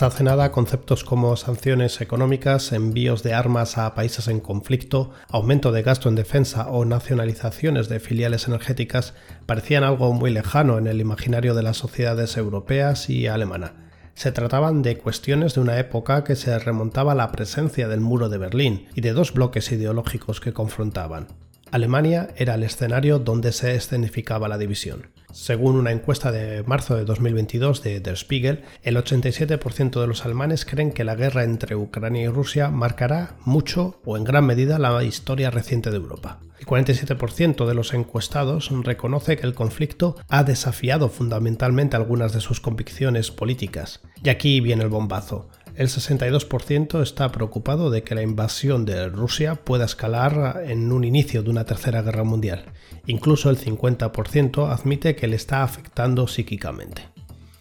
Hasta hace nada, conceptos como sanciones económicas, envíos de armas a países en conflicto, aumento de gasto en defensa o nacionalizaciones de filiales energéticas parecían algo muy lejano en el imaginario de las sociedades europeas y alemana. Se trataban de cuestiones de una época que se remontaba a la presencia del muro de Berlín y de dos bloques ideológicos que confrontaban. Alemania era el escenario donde se escenificaba la división. Según una encuesta de marzo de 2022 de Der Spiegel, el 87% de los alemanes creen que la guerra entre Ucrania y Rusia marcará mucho o en gran medida la historia reciente de Europa. El 47% de los encuestados reconoce que el conflicto ha desafiado fundamentalmente algunas de sus convicciones políticas. Y aquí viene el bombazo el 62% está preocupado de que la invasión de Rusia pueda escalar en un inicio de una tercera guerra mundial. Incluso el 50% admite que le está afectando psíquicamente.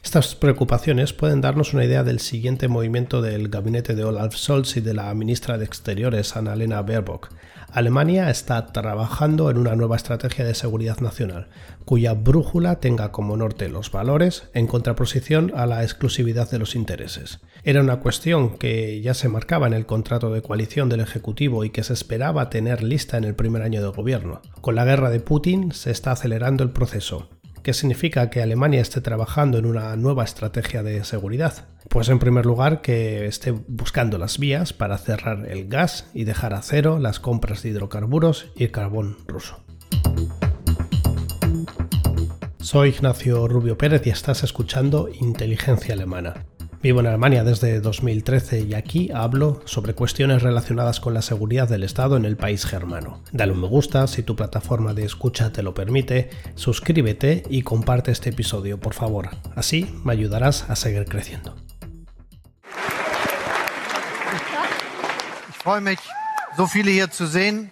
Estas preocupaciones pueden darnos una idea del siguiente movimiento del gabinete de Olaf Scholz y de la ministra de Exteriores Annalena Baerbock. Alemania está trabajando en una nueva estrategia de seguridad nacional, cuya brújula tenga como norte los valores en contraposición a la exclusividad de los intereses. Era una cuestión que ya se marcaba en el contrato de coalición del Ejecutivo y que se esperaba tener lista en el primer año de gobierno. Con la guerra de Putin se está acelerando el proceso. ¿Qué significa que Alemania esté trabajando en una nueva estrategia de seguridad? Pues en primer lugar que esté buscando las vías para cerrar el gas y dejar a cero las compras de hidrocarburos y carbón ruso. Soy Ignacio Rubio Pérez y estás escuchando Inteligencia Alemana Vivo en Alemania desde 2013 y aquí hablo sobre cuestiones relacionadas con la seguridad del Estado en el país germano. Dale un me gusta si tu plataforma de escucha te lo permite, suscríbete y comparte este episodio, por favor. Así me ayudarás a seguir creciendo.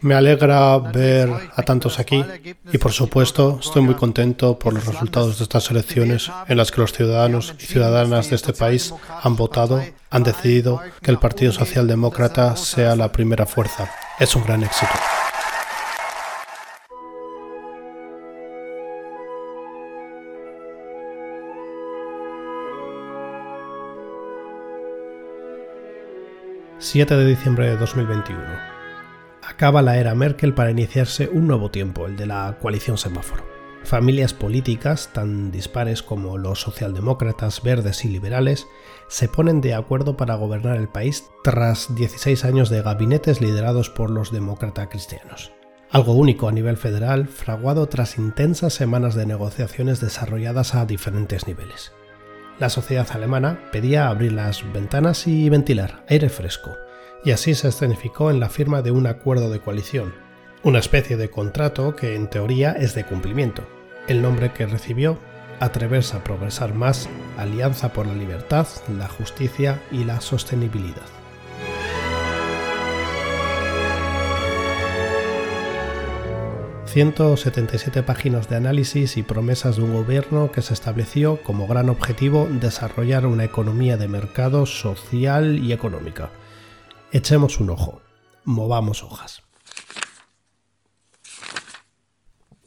Me alegra ver a tantos aquí y por supuesto estoy muy contento por los resultados de estas elecciones en las que los ciudadanos y ciudadanas de este país han votado, han decidido que el Partido Socialdemócrata sea la primera fuerza. Es un gran éxito. 7 de diciembre de 2021. Acaba la era Merkel para iniciarse un nuevo tiempo, el de la coalición semáforo. Familias políticas tan dispares como los socialdemócratas, verdes y liberales se ponen de acuerdo para gobernar el país tras 16 años de gabinetes liderados por los demócratas cristianos. Algo único a nivel federal, fraguado tras intensas semanas de negociaciones desarrolladas a diferentes niveles. La sociedad alemana pedía abrir las ventanas y ventilar aire fresco, y así se escenificó en la firma de un acuerdo de coalición, una especie de contrato que en teoría es de cumplimiento. El nombre que recibió, Atreverse a Progresar Más, Alianza por la Libertad, la Justicia y la Sostenibilidad. 177 páginas de análisis y promesas de un gobierno que se estableció como gran objetivo desarrollar una economía de mercado social y económica. Echemos un ojo, movamos hojas.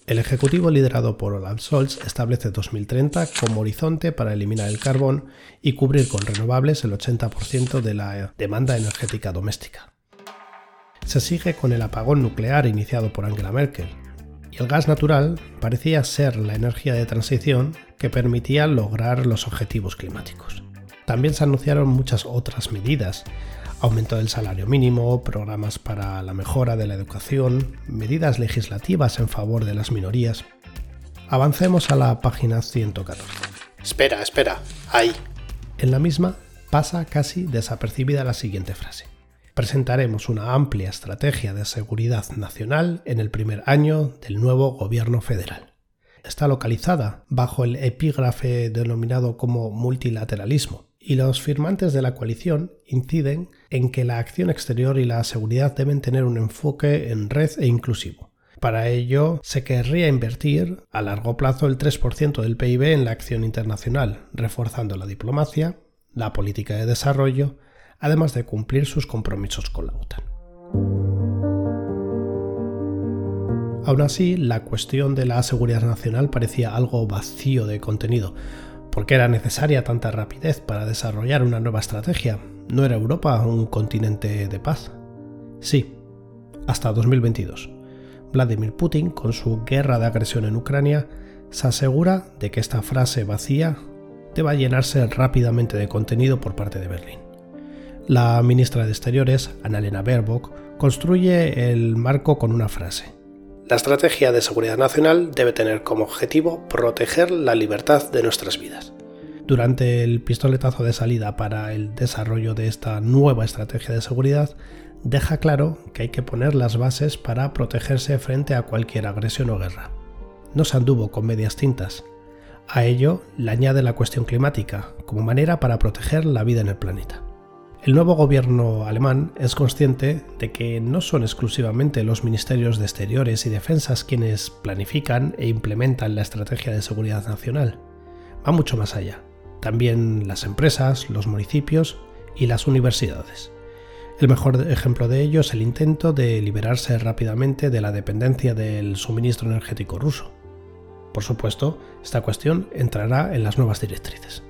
El Ejecutivo liderado por Olaf Scholz establece 2030 como horizonte para eliminar el carbón y cubrir con renovables el 80% de la demanda energética doméstica. Se sigue con el apagón nuclear iniciado por Angela Merkel, y el gas natural parecía ser la energía de transición que permitía lograr los objetivos climáticos. También se anunciaron muchas otras medidas, aumento del salario mínimo, programas para la mejora de la educación, medidas legislativas en favor de las minorías. Avancemos a la página 114. Espera, espera, ahí. En la misma pasa casi desapercibida la siguiente frase presentaremos una amplia estrategia de seguridad nacional en el primer año del nuevo gobierno federal. Está localizada bajo el epígrafe denominado como multilateralismo, y los firmantes de la coalición inciden en que la acción exterior y la seguridad deben tener un enfoque en red e inclusivo. Para ello, se querría invertir a largo plazo el 3% del PIB en la acción internacional, reforzando la diplomacia, la política de desarrollo, además de cumplir sus compromisos con la OTAN. Aún así, la cuestión de la seguridad nacional parecía algo vacío de contenido, ¿Por qué era necesaria tanta rapidez para desarrollar una nueva estrategia? ¿No era Europa un continente de paz? Sí, hasta 2022. Vladimir Putin, con su guerra de agresión en Ucrania, se asegura de que esta frase vacía deba llenarse rápidamente de contenido por parte de Berlín. La ministra de Exteriores, Annalena Baerbock, construye el marco con una frase. La estrategia de seguridad nacional debe tener como objetivo proteger la libertad de nuestras vidas. Durante el pistoletazo de salida para el desarrollo de esta nueva estrategia de seguridad, deja claro que hay que poner las bases para protegerse frente a cualquier agresión o guerra. No se anduvo con medias tintas. A ello le añade la cuestión climática como manera para proteger la vida en el planeta. El nuevo gobierno alemán es consciente de que no son exclusivamente los ministerios de Exteriores y Defensas quienes planifican e implementan la estrategia de seguridad nacional. Va mucho más allá. También las empresas, los municipios y las universidades. El mejor ejemplo de ello es el intento de liberarse rápidamente de la dependencia del suministro energético ruso. Por supuesto, esta cuestión entrará en las nuevas directrices.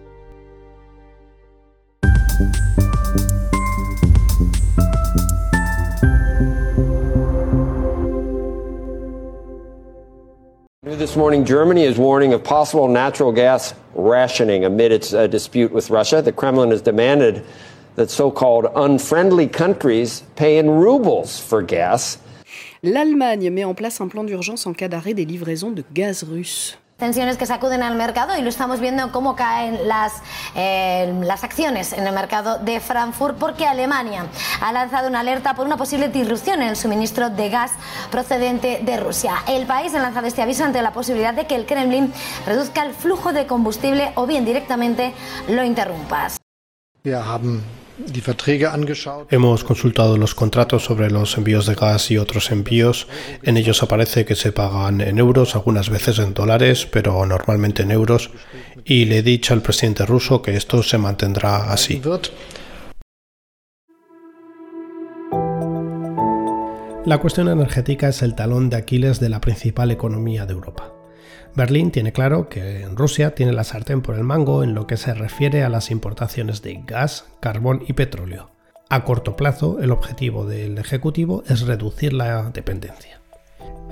This morning, Germany is warning of possible natural gas rationing amid its uh, dispute with Russia. The Kremlin has demanded that so-called unfriendly countries pay in rubles for gas. L'Allemagne met en place un plan d'urgence en cas d'arrêt des livraisons de gaz russe. Tensiones que sacuden al mercado y lo estamos viendo cómo caen las, eh, las acciones en el mercado de Frankfurt porque Alemania ha lanzado una alerta por una posible disrupción en el suministro de gas procedente de Rusia. El país ha lanzado este aviso ante la posibilidad de que el Kremlin reduzca el flujo de combustible o bien directamente lo interrumpa. Hemos consultado los contratos sobre los envíos de gas y otros envíos. En ellos aparece que se pagan en euros, algunas veces en dólares, pero normalmente en euros. Y le he dicho al presidente ruso que esto se mantendrá así. La cuestión energética es el talón de Aquiles de la principal economía de Europa. Berlín tiene claro que Rusia tiene la sartén por el mango en lo que se refiere a las importaciones de gas, carbón y petróleo. A corto plazo, el objetivo del Ejecutivo es reducir la dependencia.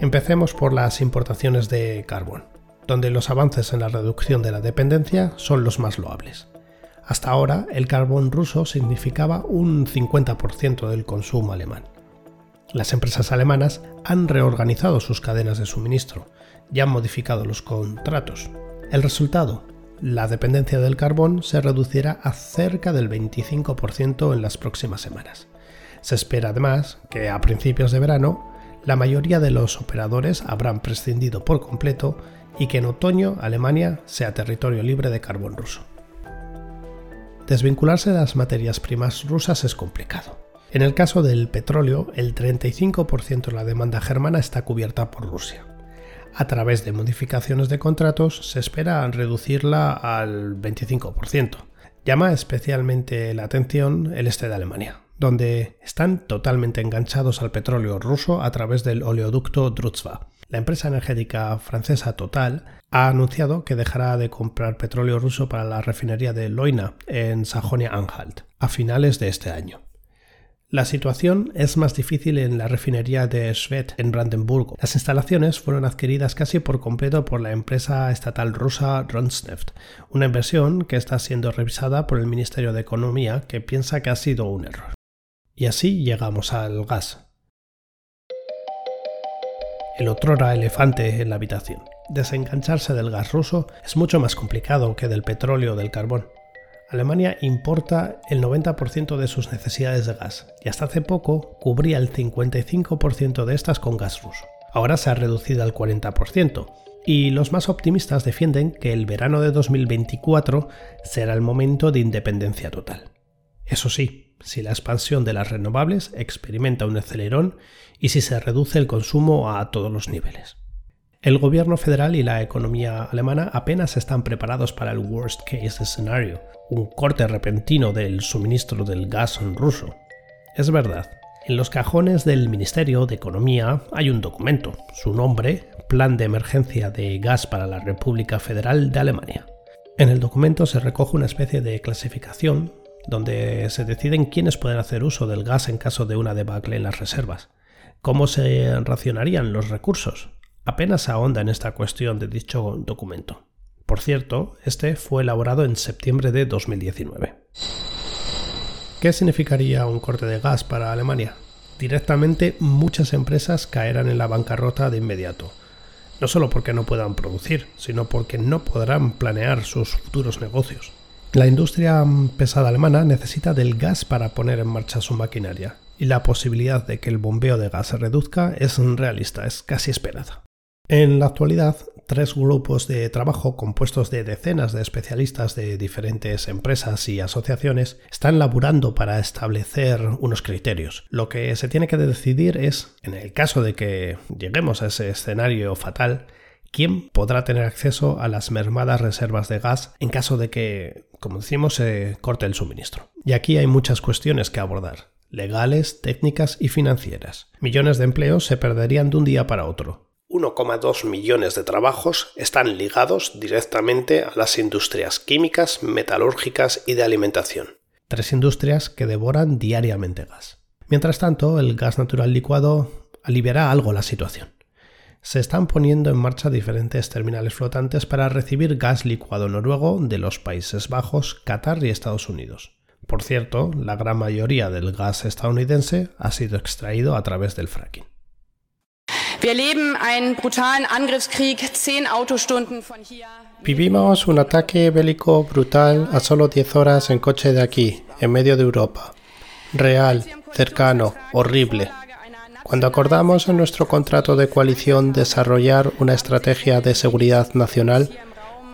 Empecemos por las importaciones de carbón, donde los avances en la reducción de la dependencia son los más loables. Hasta ahora, el carbón ruso significaba un 50% del consumo alemán. Las empresas alemanas han reorganizado sus cadenas de suministro, ya han modificado los contratos. El resultado, la dependencia del carbón se reducirá a cerca del 25% en las próximas semanas. Se espera además que a principios de verano la mayoría de los operadores habrán prescindido por completo y que en otoño Alemania sea territorio libre de carbón ruso. Desvincularse de las materias primas rusas es complicado. En el caso del petróleo, el 35% de la demanda germana está cubierta por Rusia a través de modificaciones de contratos se espera reducirla al 25%. Llama especialmente la atención el este de Alemania, donde están totalmente enganchados al petróleo ruso a través del oleoducto Druzhba. La empresa energética francesa Total ha anunciado que dejará de comprar petróleo ruso para la refinería de Leuna en Sajonia-Anhalt a finales de este año. La situación es más difícil en la refinería de Schwedt, en Brandenburgo. Las instalaciones fueron adquiridas casi por completo por la empresa estatal rusa Rosneft, una inversión que está siendo revisada por el Ministerio de Economía, que piensa que ha sido un error. Y así llegamos al gas. El otrora elefante en la habitación. Desengancharse del gas ruso es mucho más complicado que del petróleo o del carbón. Alemania importa el 90% de sus necesidades de gas y hasta hace poco cubría el 55% de estas con gas ruso. Ahora se ha reducido al 40% y los más optimistas defienden que el verano de 2024 será el momento de independencia total. Eso sí, si la expansión de las renovables experimenta un acelerón y si se reduce el consumo a todos los niveles. El gobierno federal y la economía alemana apenas están preparados para el worst case scenario, un corte repentino del suministro del gas ruso. Es verdad, en los cajones del Ministerio de Economía hay un documento, su nombre, Plan de Emergencia de Gas para la República Federal de Alemania. En el documento se recoge una especie de clasificación donde se deciden quiénes pueden hacer uso del gas en caso de una debacle en las reservas, cómo se racionarían los recursos. Apenas ahonda en esta cuestión de dicho documento. Por cierto, este fue elaborado en septiembre de 2019. ¿Qué significaría un corte de gas para Alemania? Directamente muchas empresas caerán en la bancarrota de inmediato. No solo porque no puedan producir, sino porque no podrán planear sus futuros negocios. La industria pesada alemana necesita del gas para poner en marcha su maquinaria, y la posibilidad de que el bombeo de gas se reduzca es realista, es casi esperada. En la actualidad, tres grupos de trabajo compuestos de decenas de especialistas de diferentes empresas y asociaciones están laburando para establecer unos criterios. Lo que se tiene que decidir es, en el caso de que lleguemos a ese escenario fatal, quién podrá tener acceso a las mermadas reservas de gas en caso de que, como decimos, se corte el suministro. Y aquí hay muchas cuestiones que abordar, legales, técnicas y financieras. Millones de empleos se perderían de un día para otro. 1,2 millones de trabajos están ligados directamente a las industrias químicas, metalúrgicas y de alimentación. Tres industrias que devoran diariamente gas. Mientras tanto, el gas natural licuado aliviará algo la situación se están poniendo en marcha diferentes terminales flotantes para recibir gas licuado noruego de los Países Bajos, Qatar y Estados Unidos. Por cierto, la gran mayoría del gas estadounidense ha sido extraído a través del fracking. Vivimos un ataque bélico brutal a solo 10 horas en coche de aquí, en medio de Europa. Real, cercano, horrible. Cuando acordamos en nuestro contrato de coalición desarrollar una estrategia de seguridad nacional,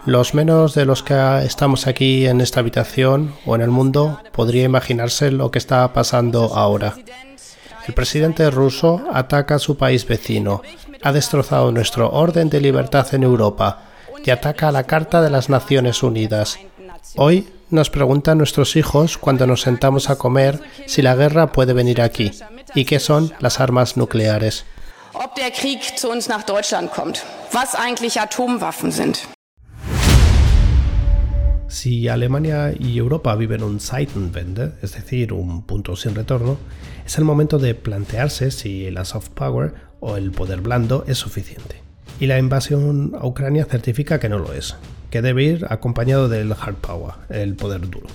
los menos de los que estamos aquí en esta habitación o en el mundo podría imaginarse lo que está pasando ahora. El presidente ruso ataca a su país vecino, ha destrozado nuestro orden de libertad en Europa y ataca a la Carta de las Naciones Unidas. Hoy nos preguntan nuestros hijos cuando nos sentamos a comer si la guerra puede venir aquí y qué son las armas nucleares. Si Alemania y Europa viven un Zeitenwende, es decir, un punto sin retorno, es el momento de plantearse si la soft power o el poder blando es suficiente. Y la invasión a Ucrania certifica que no lo es, que debe ir acompañado del hard power, el poder duro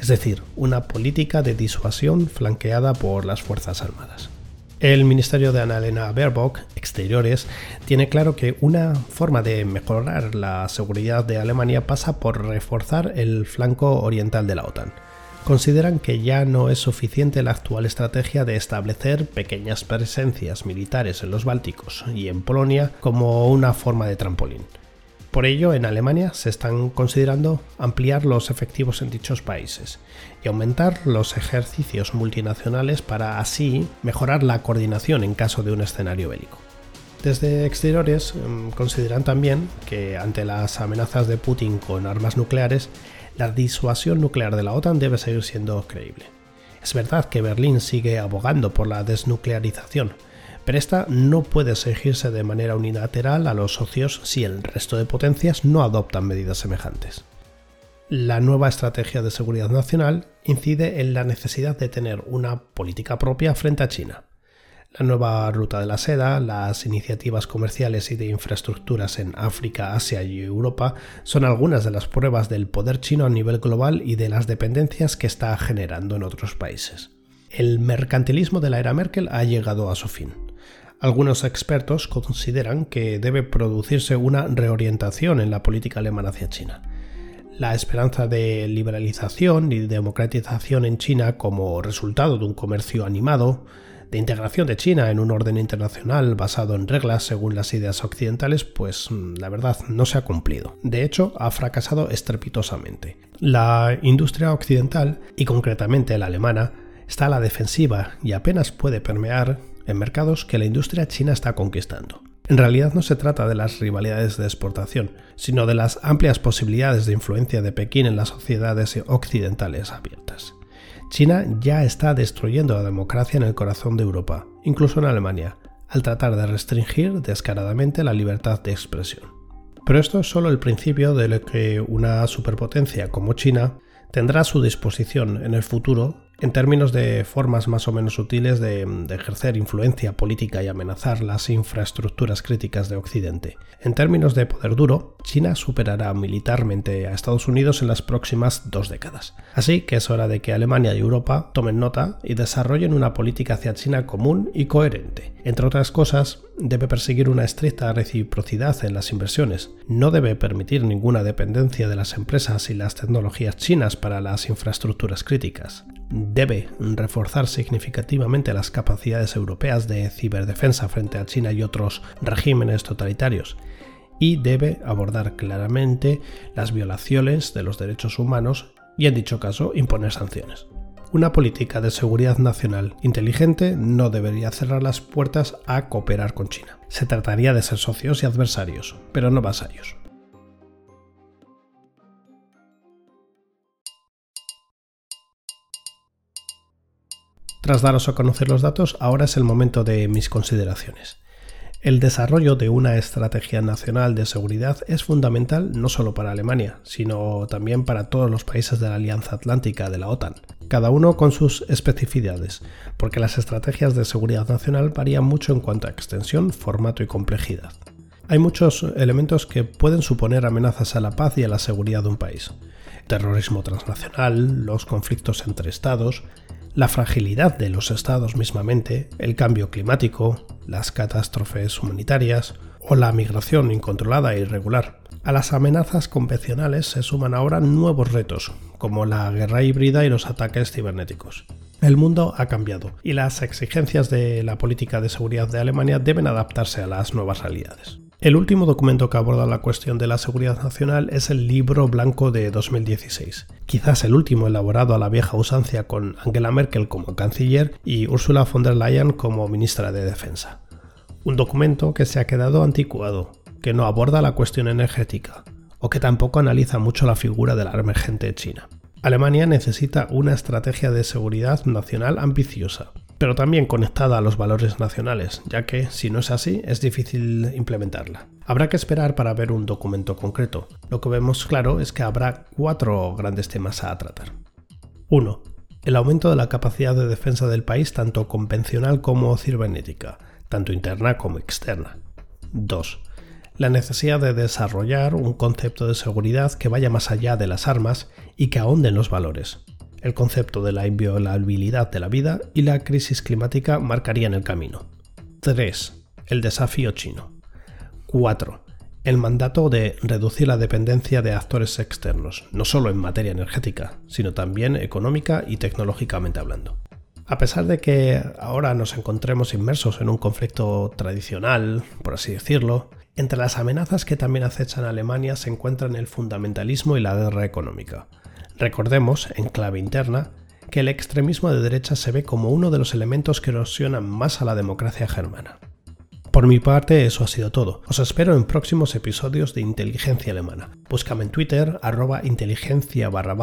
es decir, una política de disuasión flanqueada por las Fuerzas Armadas. El Ministerio de Annalena Baerbock, Exteriores, tiene claro que una forma de mejorar la seguridad de Alemania pasa por reforzar el flanco oriental de la OTAN. Consideran que ya no es suficiente la actual estrategia de establecer pequeñas presencias militares en los Bálticos y en Polonia como una forma de trampolín. Por ello, en Alemania se están considerando ampliar los efectivos en dichos países y aumentar los ejercicios multinacionales para así mejorar la coordinación en caso de un escenario bélico. Desde exteriores mm, consideran también que ante las amenazas de Putin con armas nucleares, la disuasión nuclear de la OTAN debe seguir siendo creíble. Es verdad que Berlín sigue abogando por la desnuclearización, pero esta no puede exigirse de manera unilateral a los socios si el resto de potencias no adoptan medidas semejantes. La nueva estrategia de seguridad nacional incide en la necesidad de tener una política propia frente a China. La nueva ruta de la seda, las iniciativas comerciales y de infraestructuras en África, Asia y Europa son algunas de las pruebas del poder chino a nivel global y de las dependencias que está generando en otros países. El mercantilismo de la era Merkel ha llegado a su fin. Algunos expertos consideran que debe producirse una reorientación en la política alemana hacia China. La esperanza de liberalización y democratización en China como resultado de un comercio animado, de integración de China en un orden internacional basado en reglas según las ideas occidentales, pues mm, la verdad no se ha cumplido. De hecho, ha fracasado estrepitosamente. La industria occidental, y concretamente la alemana, está a la defensiva y apenas puede permear en mercados que la industria china está conquistando. En realidad no se trata de las rivalidades de exportación, sino de las amplias posibilidades de influencia de Pekín en las sociedades occidentales abiertas. China ya está destruyendo la democracia en el corazón de Europa, incluso en Alemania, al tratar de restringir descaradamente la libertad de expresión. Pero esto es solo el principio de lo que una superpotencia como China tendrá a su disposición en el futuro en términos de formas más o menos sutiles de, ejercer influencia política y amenazar las infraestructuras críticas de Occidente. En términos de poder duro, China superará militarmente a Estados Unidos en las próximas dos décadas. Así que es hora de que Alemania y Europa tomen nota y desarrollen una política hacia China común y coherente. Entre otras cosas, debe perseguir una estricta reciprocidad en las inversiones. No debe permitir ninguna dependencia de las empresas y las tecnologías chinas para las infraestructuras críticas debe reforzar significativamente las capacidades europeas de ciberdefensa frente a China y otros regímenes totalitarios y debe abordar claramente las violaciones de los derechos humanos y en dicho caso imponer sanciones. Una política de seguridad nacional inteligente no debería cerrar las puertas a cooperar con China. Se trataría de ser socios y adversarios, pero no vasallos. Tras daros a conocer los datos, ahora es el momento de mis consideraciones. El desarrollo de una estrategia nacional de seguridad es fundamental no solo para Alemania, sino también para todos los países de la Alianza Atlántica de la OTAN, cada uno con sus especificidades, porque las estrategias de seguridad nacional varían mucho en cuanto a extensión, formato y complejidad. Hay muchos elementos que pueden suponer amenazas a la paz y a la seguridad de un país. Terrorismo transnacional, los conflictos entre estados, la fragilidad de los estados mismamente, el cambio climático, las catástrofes humanitarias o la migración incontrolada e irregular. A las amenazas convencionales se suman ahora nuevos retos, como la guerra híbrida y los ataques cibernéticos. El mundo ha cambiado y las exigencias de la política de seguridad de Alemania deben adaptarse a las nuevas realidades. El último documento que aborda la cuestión de la seguridad nacional es el Libro Blanco de 2016, quizás el último elaborado a la vieja usancia con Angela Merkel como canciller y Ursula von der Leyen como ministra de Defensa. Un documento que se ha quedado anticuado, que no aborda la cuestión energética, o que tampoco analiza mucho la figura de la emergente China. Alemania necesita una estrategia de seguridad nacional ambiciosa, pero también conectada a los valores nacionales, ya que si no es así es difícil implementarla. Habrá que esperar para ver un documento concreto. Lo que vemos claro es que habrá cuatro grandes temas a tratar. 1. El aumento de la capacidad de defensa del país tanto convencional como cibernética, tanto interna como externa. 2. La necesidad de desarrollar un concepto de seguridad que vaya más allá de las armas y que ahonde en los valores el concepto de la inviolabilidad de la vida y la crisis climática marcarían el camino. 3. El desafío chino. 4. El mandato de reducir la dependencia de actores externos, no solo en materia energética, sino también económica y tecnológicamente hablando. A pesar de que ahora nos encontremos inmersos en un conflicto tradicional, por así decirlo, entre las amenazas que también acechan a Alemania se encuentran el fundamentalismo y la guerra económica, Recordemos, en clave interna, que el extremismo de derecha se ve como uno de los elementos que erosionan más a la democracia germana. Por mi parte, eso ha sido todo. Os espero en próximos episodios de Inteligencia Alemana. Búscame en Twitter, arroba inteligencia barra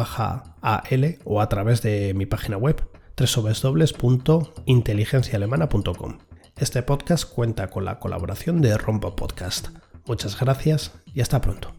AL o a través de mi página web www.inteligenciaalemana.com. Este podcast cuenta con la colaboración de Rombo Podcast. Muchas gracias y hasta pronto.